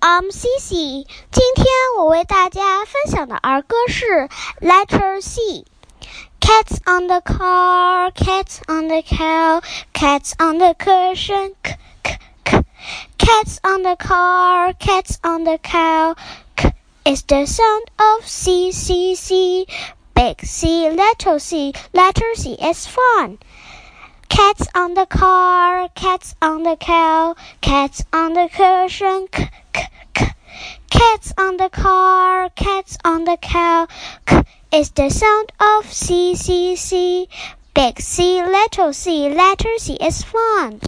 I'm Cici，今天我为大家分享的儿歌是 Letter C。Cats on the car, cats on the cow, cats on the cushion, k k k. Cats on the car, cats on the cow, k is the sound of C C C. Big C, little C, letter C is fun. Cats on the car, cats on the cow, cats on the cushion, k k k. Cats on the car, cats on the cow, k is the sound of C C C. Big C, little C, letter C is fun.